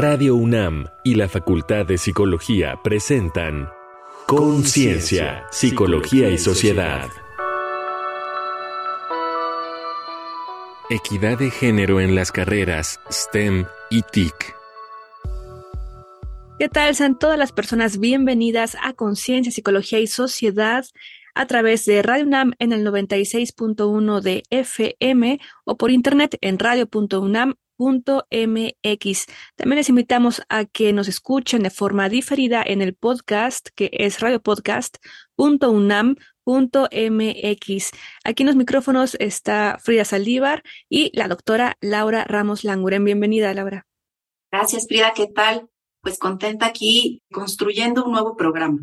Radio UNAM y la Facultad de Psicología presentan Conciencia, Psicología y Sociedad. Equidad de género en las carreras STEM y TIC. ¿Qué tal? Sean todas las personas bienvenidas a Conciencia, Psicología y Sociedad a través de Radio UNAM en el 96.1 de FM o por internet en radio.unam .mx. También les invitamos a que nos escuchen de forma diferida en el podcast que es radiopodcast.unam.mx. Aquí en los micrófonos está Frida Saldívar y la doctora Laura Ramos Languren. Bienvenida, Laura. Gracias, Frida. ¿Qué tal? Pues contenta aquí construyendo un nuevo programa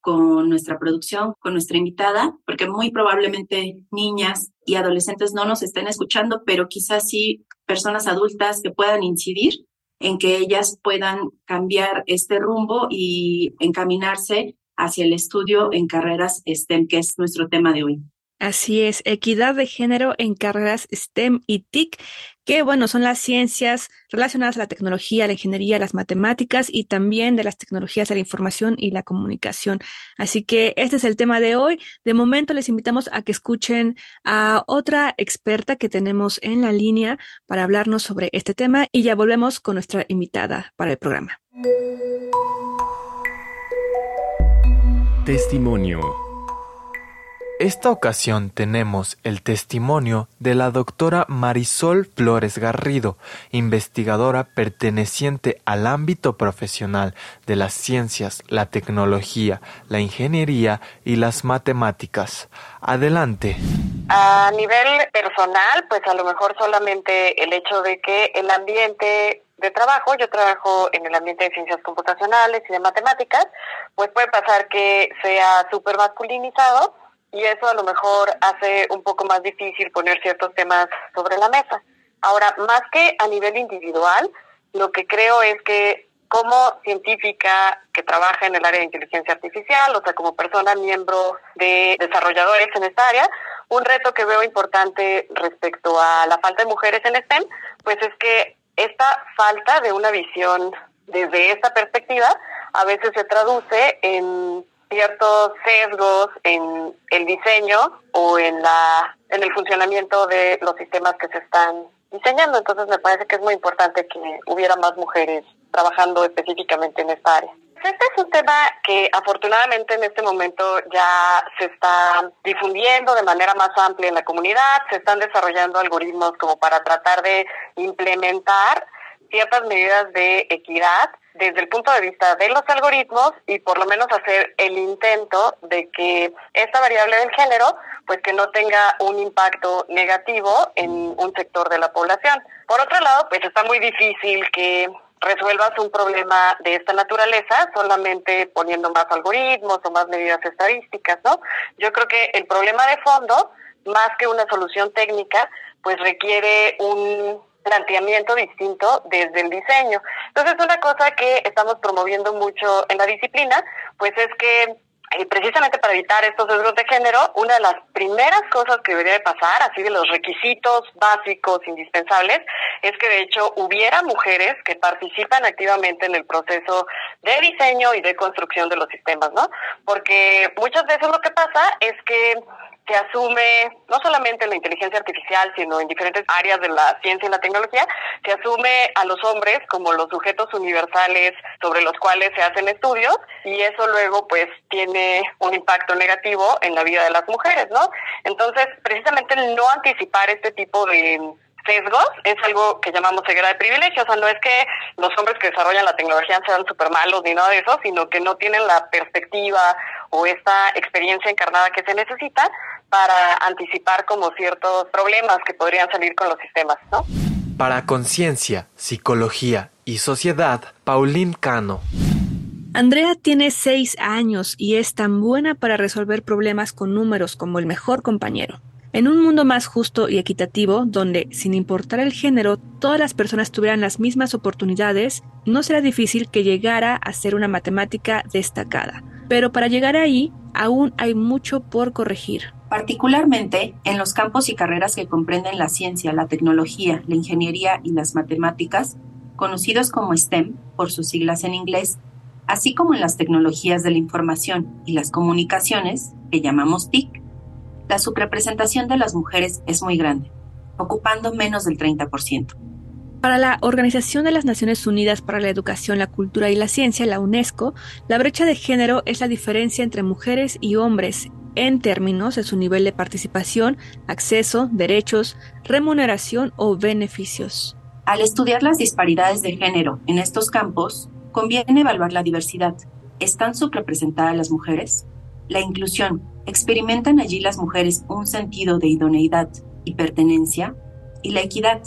con nuestra producción, con nuestra invitada, porque muy probablemente niñas y adolescentes no nos estén escuchando, pero quizás sí personas adultas que puedan incidir en que ellas puedan cambiar este rumbo y encaminarse hacia el estudio en carreras STEM, que es nuestro tema de hoy. Así es, equidad de género en carreras STEM y TIC, que bueno, son las ciencias relacionadas a la tecnología, la ingeniería, las matemáticas y también de las tecnologías de la información y la comunicación. Así que este es el tema de hoy. De momento les invitamos a que escuchen a otra experta que tenemos en la línea para hablarnos sobre este tema y ya volvemos con nuestra invitada para el programa. Testimonio esta ocasión tenemos el testimonio de la doctora Marisol Flores Garrido, investigadora perteneciente al ámbito profesional de las ciencias, la tecnología, la ingeniería y las matemáticas. Adelante. A nivel personal, pues a lo mejor solamente el hecho de que el ambiente de trabajo, yo trabajo en el ambiente de ciencias computacionales y de matemáticas, pues puede pasar que sea súper masculinizado y eso a lo mejor hace un poco más difícil poner ciertos temas sobre la mesa. Ahora, más que a nivel individual, lo que creo es que como científica que trabaja en el área de inteligencia artificial, o sea, como persona miembro de desarrolladores en esta área, un reto que veo importante respecto a la falta de mujeres en STEM, pues es que esta falta de una visión desde esta perspectiva a veces se traduce en ciertos sesgos en el diseño o en la en el funcionamiento de los sistemas que se están diseñando. Entonces me parece que es muy importante que hubiera más mujeres trabajando específicamente en esta área. Este es un tema que afortunadamente en este momento ya se está difundiendo de manera más amplia en la comunidad, se están desarrollando algoritmos como para tratar de implementar ciertas medidas de equidad desde el punto de vista de los algoritmos y por lo menos hacer el intento de que esta variable del género pues que no tenga un impacto negativo en un sector de la población. Por otro lado, pues está muy difícil que resuelvas un problema de esta naturaleza solamente poniendo más algoritmos o más medidas estadísticas, ¿no? Yo creo que el problema de fondo, más que una solución técnica, pues requiere un planteamiento distinto desde el diseño. Entonces, una cosa que estamos promoviendo mucho en la disciplina, pues es que eh, precisamente para evitar estos sesgos de género, una de las primeras cosas que debería de pasar, así de los requisitos básicos indispensables, es que de hecho hubiera mujeres que participan activamente en el proceso de diseño y de construcción de los sistemas, ¿no? Porque muchas veces lo que pasa es que se asume, no solamente en la inteligencia artificial, sino en diferentes áreas de la ciencia y la tecnología, se asume a los hombres como los sujetos universales sobre los cuales se hacen estudios y eso luego pues tiene un impacto negativo en la vida de las mujeres, ¿no? Entonces, precisamente el no anticipar este tipo de sesgos es algo que llamamos ceguera de privilegio. O sea, no es que los hombres que desarrollan la tecnología sean súper malos ni nada de eso, sino que no tienen la perspectiva o esta experiencia encarnada que se necesita para anticipar como ciertos problemas que podrían salir con los sistemas, ¿no? Para Conciencia, Psicología y Sociedad, Pauline Cano. Andrea tiene seis años y es tan buena para resolver problemas con números como el mejor compañero. En un mundo más justo y equitativo, donde, sin importar el género, todas las personas tuvieran las mismas oportunidades, no será difícil que llegara a ser una matemática destacada. Pero para llegar ahí, aún hay mucho por corregir. Particularmente en los campos y carreras que comprenden la ciencia, la tecnología, la ingeniería y las matemáticas, conocidos como STEM por sus siglas en inglés, así como en las tecnologías de la información y las comunicaciones, que llamamos TIC, la subrepresentación de las mujeres es muy grande, ocupando menos del 30%. Para la Organización de las Naciones Unidas para la Educación, la Cultura y la Ciencia, la UNESCO, la brecha de género es la diferencia entre mujeres y hombres en términos de su nivel de participación, acceso, derechos, remuneración o beneficios. Al estudiar las disparidades de género en estos campos, conviene evaluar la diversidad. ¿Están subrepresentadas las mujeres? La inclusión. ¿Experimentan allí las mujeres un sentido de idoneidad y pertenencia? Y la equidad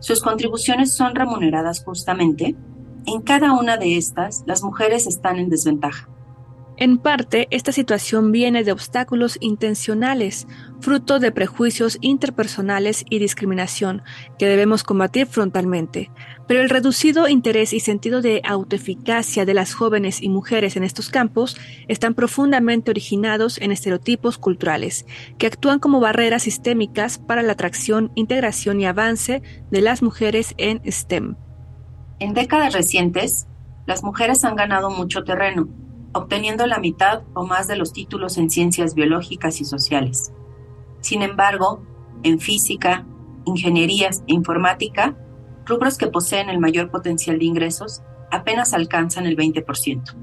sus contribuciones son remuneradas justamente, en cada una de estas las mujeres están en desventaja. En parte, esta situación viene de obstáculos intencionales, fruto de prejuicios interpersonales y discriminación que debemos combatir frontalmente. Pero el reducido interés y sentido de autoeficacia de las jóvenes y mujeres en estos campos están profundamente originados en estereotipos culturales, que actúan como barreras sistémicas para la atracción, integración y avance de las mujeres en STEM. En décadas recientes, las mujeres han ganado mucho terreno obteniendo la mitad o más de los títulos en ciencias biológicas y sociales. Sin embargo, en física, ingenierías e informática, rubros que poseen el mayor potencial de ingresos, apenas alcanzan el 20%.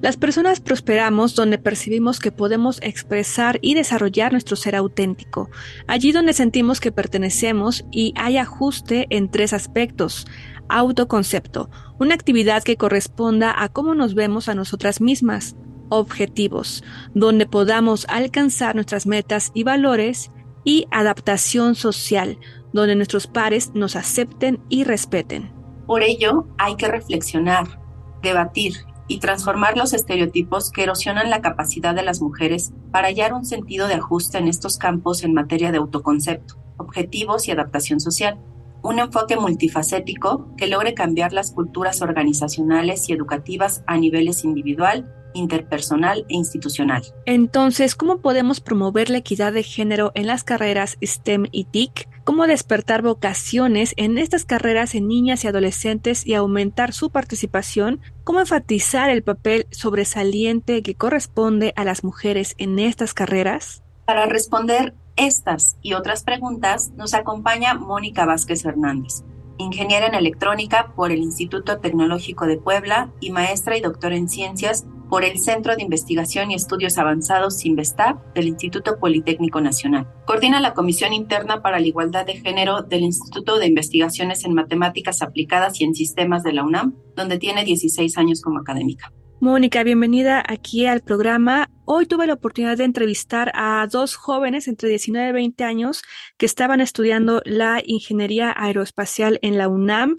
Las personas prosperamos donde percibimos que podemos expresar y desarrollar nuestro ser auténtico, allí donde sentimos que pertenecemos y hay ajuste en tres aspectos, Autoconcepto, una actividad que corresponda a cómo nos vemos a nosotras mismas. Objetivos, donde podamos alcanzar nuestras metas y valores. Y adaptación social, donde nuestros pares nos acepten y respeten. Por ello, hay que reflexionar, debatir y transformar los estereotipos que erosionan la capacidad de las mujeres para hallar un sentido de ajuste en estos campos en materia de autoconcepto, objetivos y adaptación social un enfoque multifacético que logre cambiar las culturas organizacionales y educativas a niveles individual, interpersonal e institucional. Entonces, ¿cómo podemos promover la equidad de género en las carreras STEM y TIC? ¿Cómo despertar vocaciones en estas carreras en niñas y adolescentes y aumentar su participación? ¿Cómo enfatizar el papel sobresaliente que corresponde a las mujeres en estas carreras? Para responder estas y otras preguntas nos acompaña Mónica Vázquez Hernández, ingeniera en electrónica por el Instituto Tecnológico de Puebla y maestra y doctora en ciencias por el Centro de Investigación y Estudios Avanzados CINVESTAP del Instituto Politécnico Nacional. Coordina la Comisión Interna para la Igualdad de Género del Instituto de Investigaciones en Matemáticas Aplicadas y en Sistemas de la UNAM, donde tiene 16 años como académica. Mónica, bienvenida aquí al programa. Hoy tuve la oportunidad de entrevistar a dos jóvenes entre 19 y 20 años que estaban estudiando la ingeniería aeroespacial en la UNAM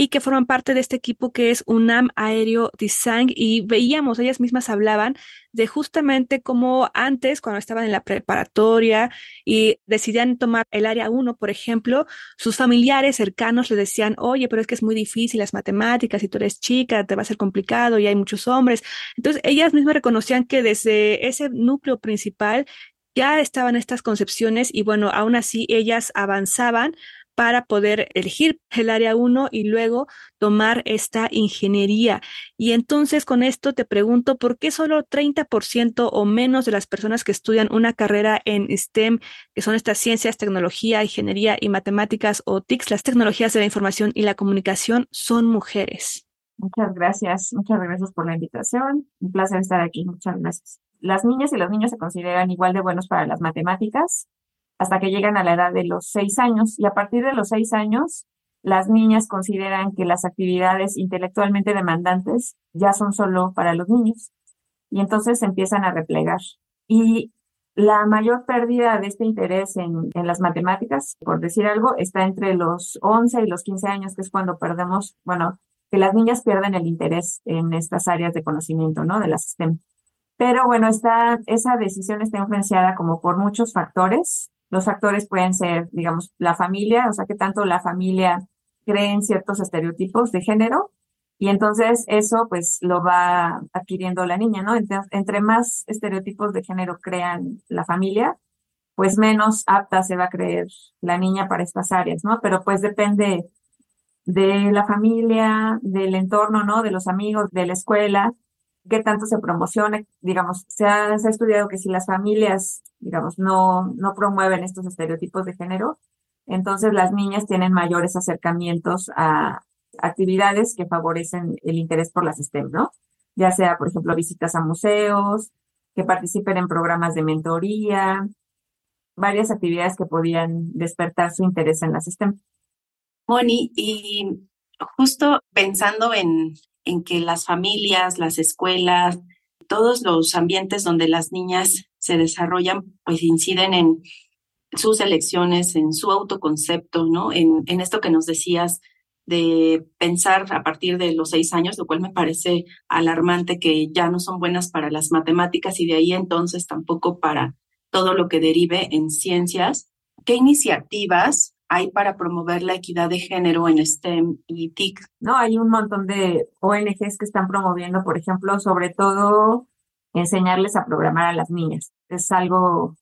y que forman parte de este equipo que es UNAM Aéreo Design y veíamos, ellas mismas hablaban de justamente cómo antes, cuando estaban en la preparatoria y decidían tomar el área 1, por ejemplo, sus familiares cercanos le decían, oye, pero es que es muy difícil las matemáticas y tú eres chica, te va a ser complicado y hay muchos hombres. Entonces, ellas mismas reconocían que desde ese núcleo principal ya estaban estas concepciones y bueno, aún así ellas avanzaban para poder elegir el área 1 y luego tomar esta ingeniería. Y entonces con esto te pregunto, ¿por qué solo 30% o menos de las personas que estudian una carrera en STEM, que son estas ciencias, tecnología, ingeniería y matemáticas o TICS, las tecnologías de la información y la comunicación, son mujeres? Muchas gracias, muchas gracias por la invitación. Un placer estar aquí, muchas gracias. Las niñas y los niños se consideran igual de buenos para las matemáticas hasta que llegan a la edad de los seis años. Y a partir de los seis años, las niñas consideran que las actividades intelectualmente demandantes ya son solo para los niños. Y entonces empiezan a replegar. Y la mayor pérdida de este interés en, en, las matemáticas, por decir algo, está entre los 11 y los 15 años, que es cuando perdemos, bueno, que las niñas pierden el interés en estas áreas de conocimiento, ¿no? De las STEM. Pero bueno, está, esa decisión está influenciada como por muchos factores, los factores pueden ser, digamos, la familia, o sea, que tanto la familia cree en ciertos estereotipos de género y entonces eso pues lo va adquiriendo la niña, ¿no? entre más estereotipos de género crean la familia, pues menos apta se va a creer la niña para estas áreas, ¿no? Pero pues depende de la familia, del entorno, ¿no? De los amigos, de la escuela, qué tanto se promociona. Digamos, se ha, se ha estudiado que si las familias, digamos, no, no promueven estos estereotipos de género, entonces las niñas tienen mayores acercamientos a actividades que favorecen el interés por las STEM, ¿no? Ya sea, por ejemplo, visitas a museos, que participen en programas de mentoría, varias actividades que podían despertar su interés en las STEM. Moni, y justo pensando en, en que las familias, las escuelas, todos los ambientes donde las niñas se desarrollan, pues inciden en sus elecciones, en su autoconcepto, ¿no? En, en esto que nos decías de pensar a partir de los seis años, lo cual me parece alarmante que ya no son buenas para las matemáticas y de ahí entonces tampoco para todo lo que derive en ciencias. ¿Qué iniciativas hay para promover la equidad de género en STEM y TIC? No, hay un montón de ONGs que están promoviendo, por ejemplo, sobre todo enseñarles a programar a las niñas. Es algo,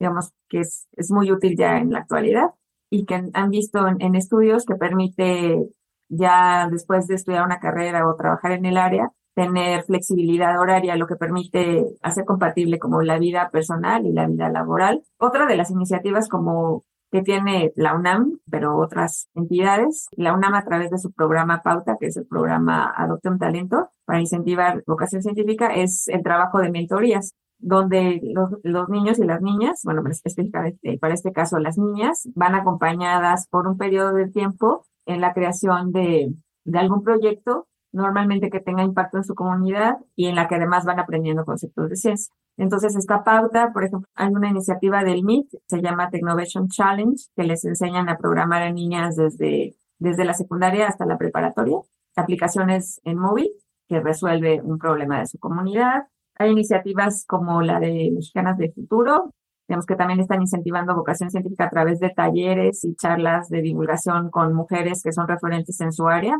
digamos, que es, muy útil ya en la actualidad y que han visto en, estudios que permite ya después de estudiar una carrera o trabajar en el área, tener flexibilidad horaria, lo que permite hacer compatible como la vida personal y la vida laboral. Otra de las iniciativas como que tiene la UNAM, pero otras entidades, la UNAM a través de su programa Pauta, que es el programa Adopte un Talento, para incentivar vocación científica, es el trabajo de mentorías donde los, niños y las niñas, bueno, específicamente para este caso las niñas, van acompañadas por un periodo de tiempo en la creación de algún proyecto, normalmente que tenga impacto en su comunidad y en la que además van aprendiendo conceptos de ciencia. Entonces, esta pauta, por ejemplo, hay una iniciativa del MIT, se llama Technovation Challenge, que les enseñan a programar a niñas desde, desde la secundaria hasta la preparatoria, aplicaciones en móvil que resuelve un problema de su comunidad, hay iniciativas como la de Mexicanas de Futuro, digamos que también están incentivando vocación científica a través de talleres y charlas de divulgación con mujeres que son referentes en su área,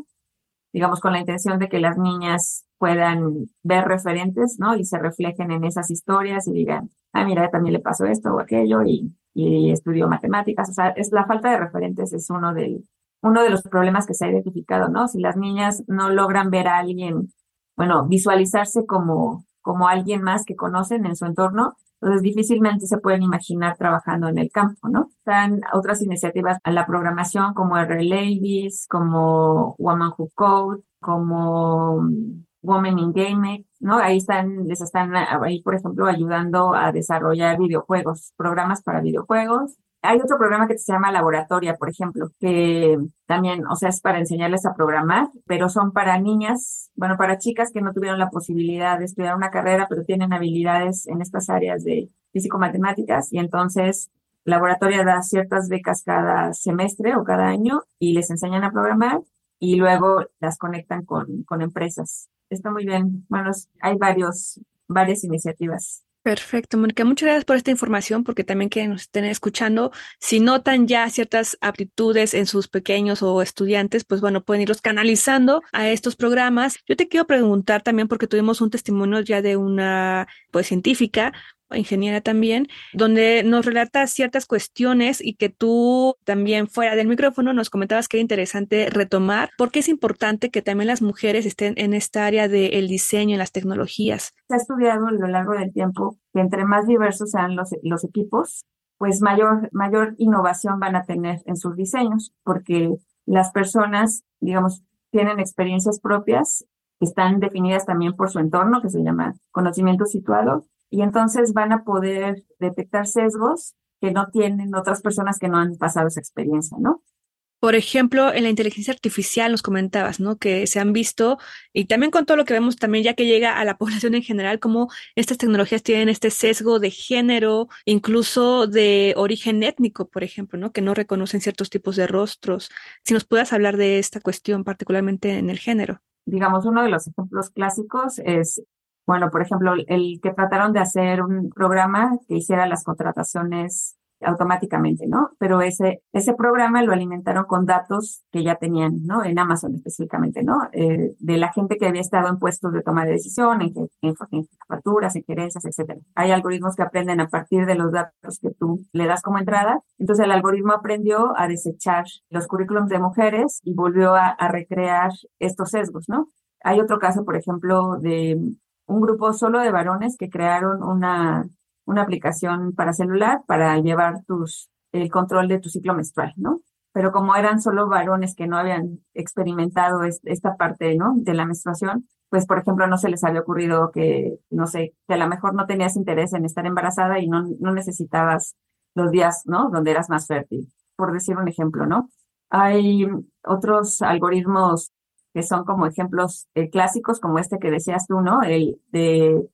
digamos con la intención de que las niñas puedan ver referentes, ¿no? Y se reflejen en esas historias y digan, ah, mira, también le pasó esto o aquello y, y estudió matemáticas. O sea, es la falta de referentes es uno del, uno de los problemas que se ha identificado, ¿no? Si las niñas no logran ver a alguien, bueno, visualizarse como como alguien más que conocen en su entorno, entonces difícilmente se pueden imaginar trabajando en el campo, ¿no? Están otras iniciativas a la programación como R. Ladies, como Woman Who Code, como mm, Women in Game, ¿no? Ahí están, les están ahí, por ejemplo, ayudando a desarrollar videojuegos, programas para videojuegos. Hay otro programa que se llama Laboratoria, por ejemplo, que también, o sea, es para enseñarles a programar, pero son para niñas, bueno, para chicas que no tuvieron la posibilidad de estudiar una carrera, pero tienen habilidades en estas áreas de físico-matemáticas y entonces Laboratoria da ciertas becas cada semestre o cada año y les enseñan a programar y luego las conectan con, con empresas. Está muy bien. Bueno, hay varios, varias iniciativas. Perfecto, Mónica. Muchas gracias por esta información, porque también que nos estén escuchando, si notan ya ciertas aptitudes en sus pequeños o estudiantes, pues bueno, pueden irlos canalizando a estos programas. Yo te quiero preguntar también, porque tuvimos un testimonio ya de una pues científica ingeniera también, donde nos relata ciertas cuestiones y que tú también fuera del micrófono nos comentabas que era interesante retomar, porque es importante que también las mujeres estén en esta área del diseño, en las tecnologías. Se ha estudiado a lo largo del tiempo que entre más diversos sean los, los equipos, pues mayor, mayor innovación van a tener en sus diseños, porque las personas, digamos, tienen experiencias propias están definidas también por su entorno, que se llama conocimiento situado, y entonces van a poder detectar sesgos que no tienen otras personas que no han pasado esa experiencia, ¿no? Por ejemplo, en la inteligencia artificial nos comentabas, ¿no? Que se han visto, y también con todo lo que vemos también, ya que llega a la población en general, cómo estas tecnologías tienen este sesgo de género, incluso de origen étnico, por ejemplo, ¿no? Que no reconocen ciertos tipos de rostros. Si nos puedas hablar de esta cuestión, particularmente en el género. Digamos, uno de los ejemplos clásicos es bueno, por ejemplo, el que trataron de hacer un programa que hiciera las contrataciones automáticamente, ¿no? Pero ese, ese programa lo alimentaron con datos que ya tenían, ¿no? En Amazon específicamente, ¿no? Eh, de la gente que había estado en puestos de toma de decisión, en, en, en facturas, en gerencias, etcétera. Hay algoritmos que aprenden a partir de los datos que tú le das como entrada. Entonces el algoritmo aprendió a desechar los currículums de mujeres y volvió a, a recrear estos sesgos, ¿no? Hay otro caso, por ejemplo, de un grupo solo de varones que crearon una una aplicación para celular para llevar tus, el control de tu ciclo menstrual, ¿no? Pero como eran solo varones que no habían experimentado esta parte, ¿no? De la menstruación, pues, por ejemplo, no se les había ocurrido que, no sé, que a lo mejor no tenías interés en estar embarazada y no, no necesitabas los días, ¿no? Donde eras más fértil, por decir un ejemplo, ¿no? Hay otros algoritmos que son como ejemplos eh, clásicos, como este que decías tú, ¿no? El de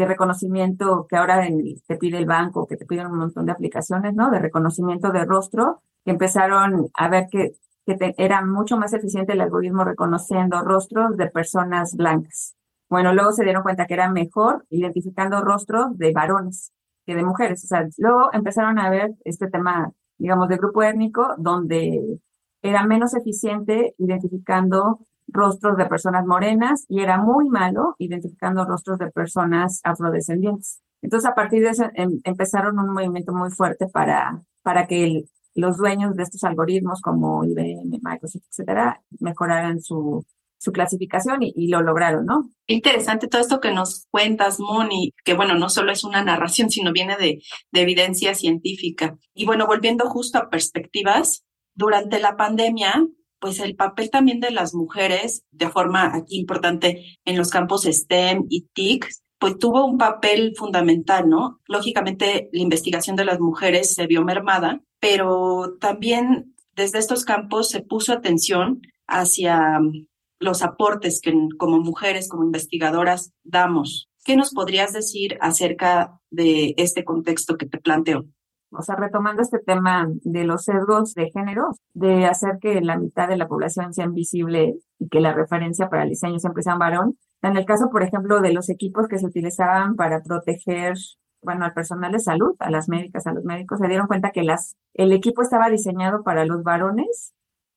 de reconocimiento que ahora te pide el banco, que te piden un montón de aplicaciones, ¿no? De reconocimiento de rostro, que empezaron a ver que, que era mucho más eficiente el algoritmo reconociendo rostros de personas blancas. Bueno, luego se dieron cuenta que era mejor identificando rostros de varones que de mujeres. O sea, luego empezaron a ver este tema, digamos, de grupo étnico, donde era menos eficiente identificando rostros de personas morenas y era muy malo identificando rostros de personas afrodescendientes. Entonces, a partir de eso, em, empezaron un movimiento muy fuerte para, para que los dueños de estos algoritmos como IBM, Microsoft, etcétera, mejoraran su, su clasificación y, lo lograron, ¿no? Interesante todo esto que nos cuentas, Moni, que bueno, no solo es una narración, sino viene de, de evidencia científica. Y bueno, volviendo justo a perspectivas, durante la pandemia, pues el papel también de las mujeres, de forma aquí importante en los campos STEM y TIC, pues tuvo un papel fundamental, ¿no? Lógicamente la investigación de las mujeres se vio mermada, pero también desde estos campos se puso atención hacia mm, los aportes que como mujeres, como investigadoras damos. ¿Qué nos podrías decir acerca de este contexto que te planteo? O sea, retomando este tema de los sesgos de género, de hacer que la mitad de la población sea invisible y que la referencia para el diseño siempre sea un varón. En el caso, por ejemplo, de los equipos que se utilizaban para proteger, bueno, al personal de salud, a las médicas, a los médicos, se dieron cuenta que las, el equipo estaba diseñado para los varones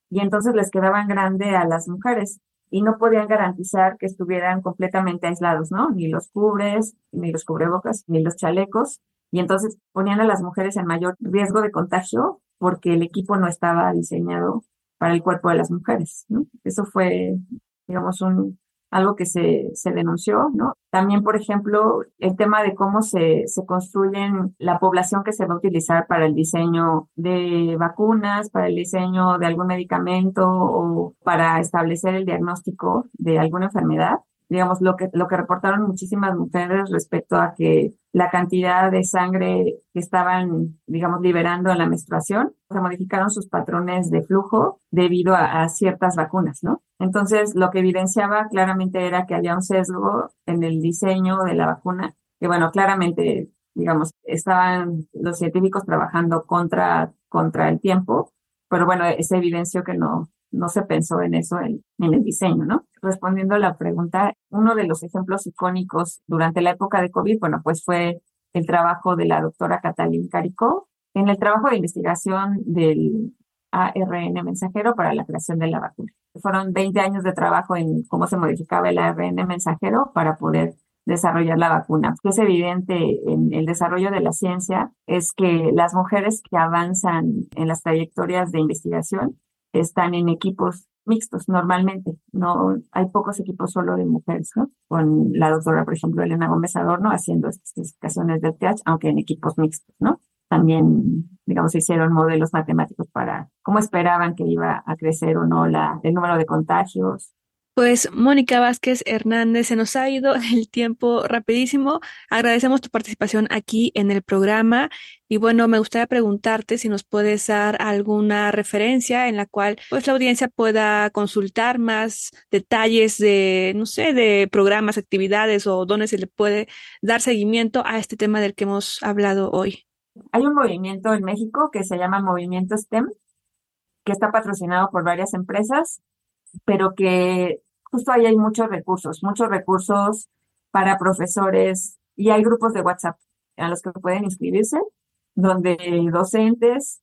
y entonces les quedaban grande a las mujeres y no podían garantizar que estuvieran completamente aislados, ¿no? Ni los cubres, ni los cubrebocas, ni los chalecos y entonces ponían a las mujeres en mayor riesgo de contagio porque el equipo no estaba diseñado para el cuerpo de las mujeres. Eso fue, digamos, un, algo que se, denunció. También, por ejemplo, el tema de cómo se, se construyen la población que se va a utilizar para el diseño de vacunas, para el diseño de algún medicamento o para establecer el diagnóstico de alguna enfermedad digamos, lo que, lo que reportaron muchísimas mujeres respecto a que la cantidad de sangre que estaban, digamos, liberando en la menstruación, se modificaron sus patrones de flujo debido a, ciertas vacunas, ¿no? Entonces, lo que evidenciaba claramente era que había un sesgo en el diseño de la vacuna, que bueno, claramente, digamos, estaban los científicos trabajando contra, contra el tiempo, pero bueno, se evidenció que no, no se pensó en eso en, el diseño, ¿no? Respondiendo a la pregunta, uno de los ejemplos icónicos durante la época de COVID, bueno, pues fue el trabajo de la doctora Catalina Caricó en el trabajo de investigación del ARN mensajero para la creación de la vacuna. Fueron 20 años de trabajo en cómo se modificaba el ARN mensajero para poder desarrollar la vacuna. Lo es evidente en el desarrollo de la ciencia es que las mujeres que avanzan en las trayectorias de investigación están en equipos mixtos normalmente. No hay pocos equipos solo de mujeres, ¿no? Con la doctora, por ejemplo, Elena Gómez Adorno haciendo especificaciones de TH, aunque en equipos mixtos, ¿no? También, digamos, hicieron modelos matemáticos para cómo esperaban que iba a crecer o no la, el número de contagios, pues Mónica Vázquez Hernández, se nos ha ido el tiempo rapidísimo. Agradecemos tu participación aquí en el programa y bueno, me gustaría preguntarte si nos puedes dar alguna referencia en la cual pues la audiencia pueda consultar más detalles de, no sé, de programas, actividades o dónde se le puede dar seguimiento a este tema del que hemos hablado hoy. Hay un movimiento en México que se llama Movimiento STEM, que está patrocinado por varias empresas pero que justo ahí hay muchos recursos, muchos recursos para profesores y hay grupos de WhatsApp a los que pueden inscribirse donde docentes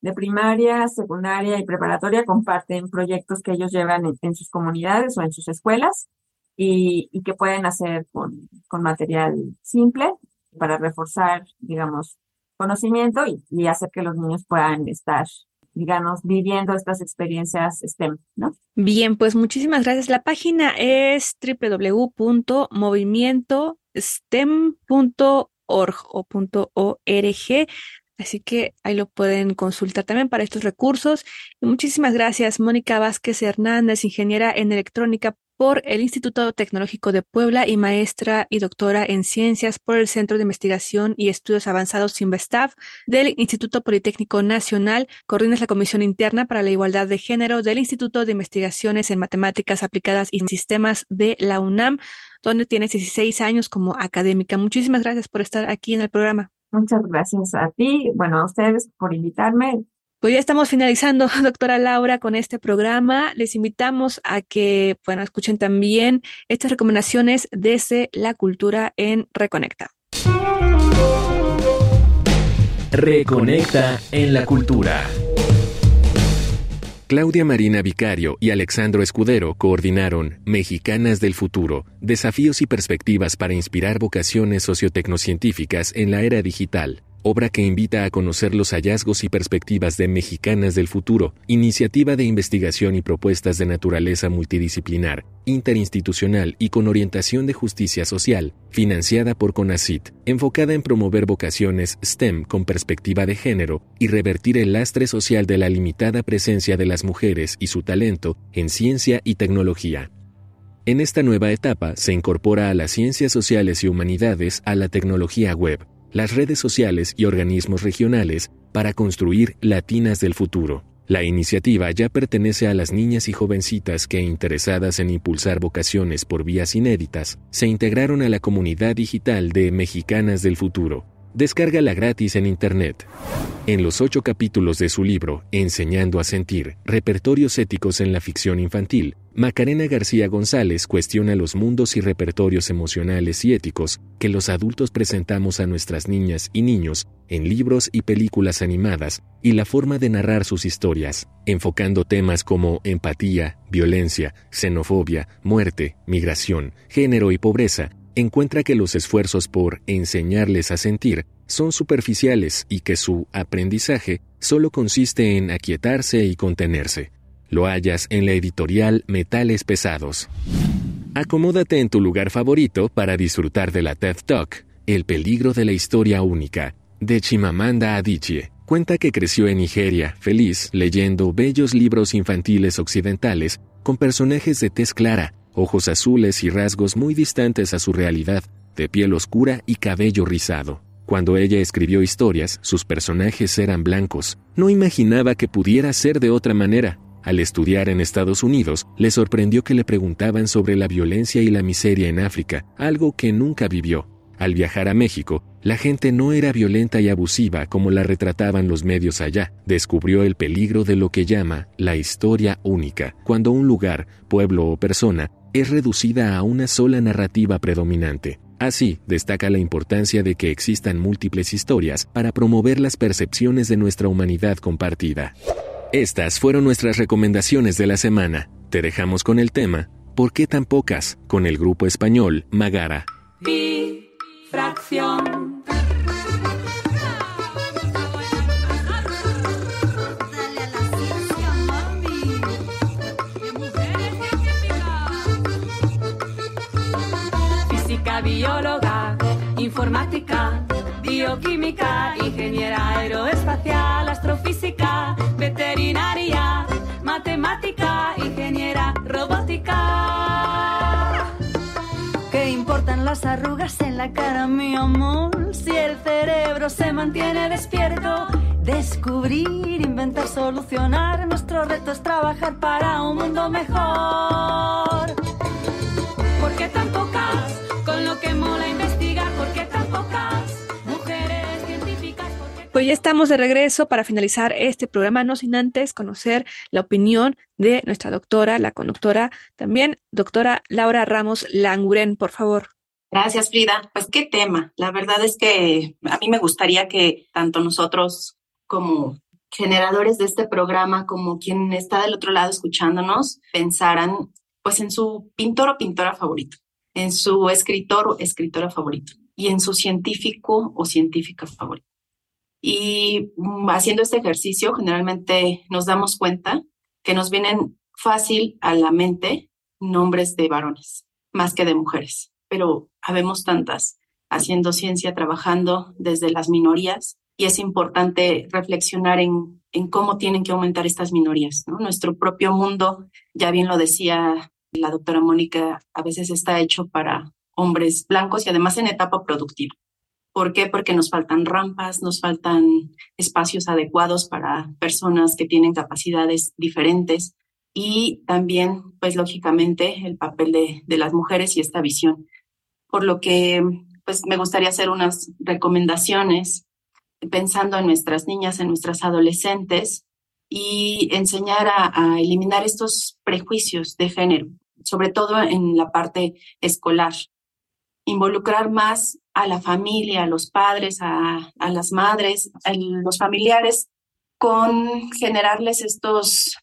de primaria, secundaria y preparatoria comparten proyectos que ellos llevan en, sus comunidades o en sus escuelas y, que pueden hacer con, material simple para reforzar, digamos, conocimiento y, hacer que los niños puedan estar digamos, viviendo estas experiencias STEM, ¿no? Bien, pues muchísimas gracias. La página es www.movimientostem.org o .org. Así que ahí lo pueden consultar también para estos recursos. Y muchísimas gracias, Mónica Vázquez Hernández, ingeniera en electrónica por el Instituto Tecnológico de Puebla y maestra y doctora en ciencias por el Centro de Investigación y Estudios Avanzados Investav del Instituto Politécnico Nacional. Coordinas la Comisión Interna para la Igualdad de Género del Instituto de Investigaciones en Matemáticas Aplicadas y Sistemas de la UNAM, donde tienes 16 años como académica. Muchísimas gracias por estar aquí en el programa. Muchas gracias a ti, bueno, a ustedes por invitarme. Pues ya estamos finalizando, doctora Laura, con este programa. Les invitamos a que, bueno, escuchen también estas recomendaciones desde la cultura en Reconecta. Reconecta en la cultura. Claudia Marina Vicario y Alexandro Escudero coordinaron Mexicanas del Futuro, desafíos y perspectivas para inspirar vocaciones sociotecnocientíficas en la era digital obra que invita a conocer los hallazgos y perspectivas de Mexicanas del Futuro, iniciativa de investigación y propuestas de naturaleza multidisciplinar, interinstitucional y con orientación de justicia social, financiada por CONACIT, enfocada en promover vocaciones STEM con perspectiva de género y revertir el lastre social de la limitada presencia de las mujeres y su talento en ciencia y tecnología. En esta nueva etapa se incorpora a las ciencias sociales y humanidades a la tecnología web, las redes sociales y organismos regionales para construir Latinas del Futuro. La iniciativa ya pertenece a las niñas y jovencitas que, interesadas en impulsar vocaciones por vías inéditas, se integraron a la comunidad digital de Mexicanas del Futuro. Descárgala gratis en Internet. En los ocho capítulos de su libro Enseñando a Sentir, Repertorios Éticos en la Ficción Infantil, Macarena García González cuestiona los mundos y repertorios emocionales y éticos que los adultos presentamos a nuestras niñas y niños en libros y películas animadas y la forma de narrar sus historias, enfocando temas como empatía, violencia, xenofobia, muerte, migración, género y pobreza, encuentra que los esfuerzos por enseñarles a sentir son superficiales y que su aprendizaje solo consiste en aquietarse y contenerse. Lo hallas en la editorial Metales Pesados. Acomódate en tu lugar favorito para disfrutar de la TED Talk, El peligro de la historia única, de Chimamanda Adichie. Cuenta que creció en Nigeria, feliz, leyendo bellos libros infantiles occidentales con personajes de tez clara, ojos azules y rasgos muy distantes a su realidad, de piel oscura y cabello rizado. Cuando ella escribió historias, sus personajes eran blancos. No imaginaba que pudiera ser de otra manera. Al estudiar en Estados Unidos, le sorprendió que le preguntaban sobre la violencia y la miseria en África, algo que nunca vivió. Al viajar a México, la gente no era violenta y abusiva como la retrataban los medios allá. Descubrió el peligro de lo que llama la historia única, cuando un lugar, pueblo o persona es reducida a una sola narrativa predominante. Así, destaca la importancia de que existan múltiples historias para promover las percepciones de nuestra humanidad compartida. Estas fueron nuestras recomendaciones de la semana. Te dejamos con el tema ¿Por qué tan pocas? con el grupo español Magara. Bióloga, informática, bioquímica, ingeniera aeroespacial, astrofísica, veterinaria, matemática, ingeniera robótica. ¿Qué importan las arrugas en la cara, mi amor? Si el cerebro se mantiene despierto, descubrir, inventar, solucionar. Nuestro reto es trabajar para un mundo mejor. ¿Por qué tan pocas? Lo que mola investigar, ¿por qué tan pocas? Pues ya estamos de regreso para finalizar este programa, no sin antes conocer la opinión de nuestra doctora, la conductora, también doctora Laura Ramos Languren, por favor. Gracias, Frida. Pues qué tema. La verdad es que a mí me gustaría que tanto nosotros como generadores de este programa, como quien está del otro lado escuchándonos, pensaran pues en su pintor o pintora favorito, en su escritor o escritora favorito y en su científico o científica favorito. Y haciendo este ejercicio, generalmente nos damos cuenta que nos vienen fácil a la mente nombres de varones, más que de mujeres, pero habemos tantas haciendo ciencia, trabajando desde las minorías, y es importante reflexionar en, en cómo tienen que aumentar estas minorías. ¿no? Nuestro propio mundo, ya bien lo decía la doctora Mónica, a veces está hecho para hombres blancos y además en etapa productiva. ¿Por qué? Porque nos faltan rampas, nos faltan espacios adecuados para personas que tienen capacidades diferentes y también, pues lógicamente, el papel de, las mujeres y esta visión. Por lo que, pues me gustaría hacer unas recomendaciones pensando en nuestras niñas, en nuestras adolescentes y enseñar a eliminar estos prejuicios de género, sobre todo en la parte escolar involucrar más a la familia, a los padres, a, a las madres, a los familiares, con generarles estos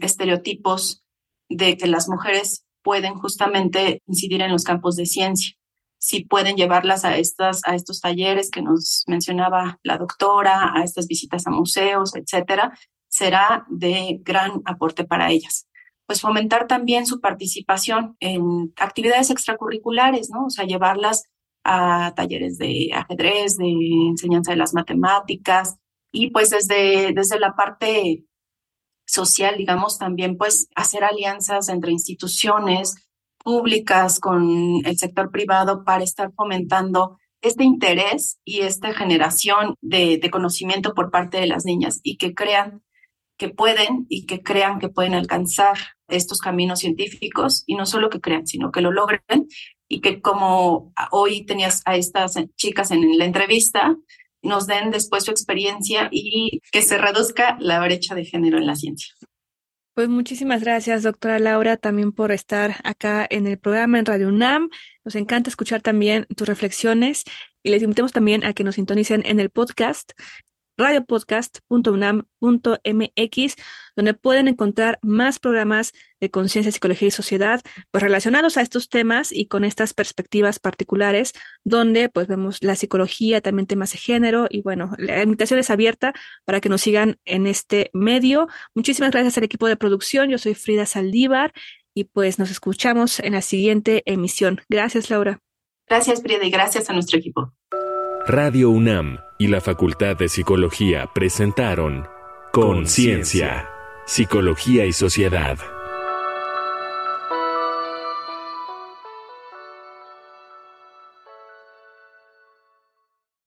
estereotipos de que las mujeres pueden justamente incidir en los campos de ciencia. Si pueden llevarlas a, estas, a estos talleres que nos mencionaba la doctora, a estas visitas a museos, etcétera, será de gran aporte para ellas pues fomentar también su participación en actividades extracurriculares, ¿no? O sea, llevarlas a talleres de ajedrez, de enseñanza de las matemáticas y pues desde, desde la parte social, digamos, también pues hacer alianzas entre instituciones públicas con el sector privado para estar fomentando este interés y esta generación de, de conocimiento por parte de las niñas y que crean que pueden y que crean que pueden alcanzar estos caminos científicos y no solo que crean, sino que lo logren y que como hoy tenías a estas chicas en la entrevista, nos den después su experiencia y que se reduzca la brecha de género en la ciencia. Pues muchísimas gracias, doctora Laura, también por estar acá en el programa en Radio UNAM. Nos encanta escuchar también tus reflexiones y les invitamos también a que nos sintonicen en el podcast radiopodcast.unam.mx, donde pueden encontrar más programas de conciencia, psicología y sociedad, pues relacionados a estos temas y con estas perspectivas particulares, donde pues vemos la psicología, también temas de género y bueno, la invitación es abierta para que nos sigan en este medio. Muchísimas gracias al equipo de producción. Yo soy Frida Saldívar y pues nos escuchamos en la siguiente emisión. Gracias, Laura. Gracias, Frida, y gracias a nuestro equipo. Radio UNAM y la Facultad de Psicología presentaron Conciencia, Psicología y Sociedad.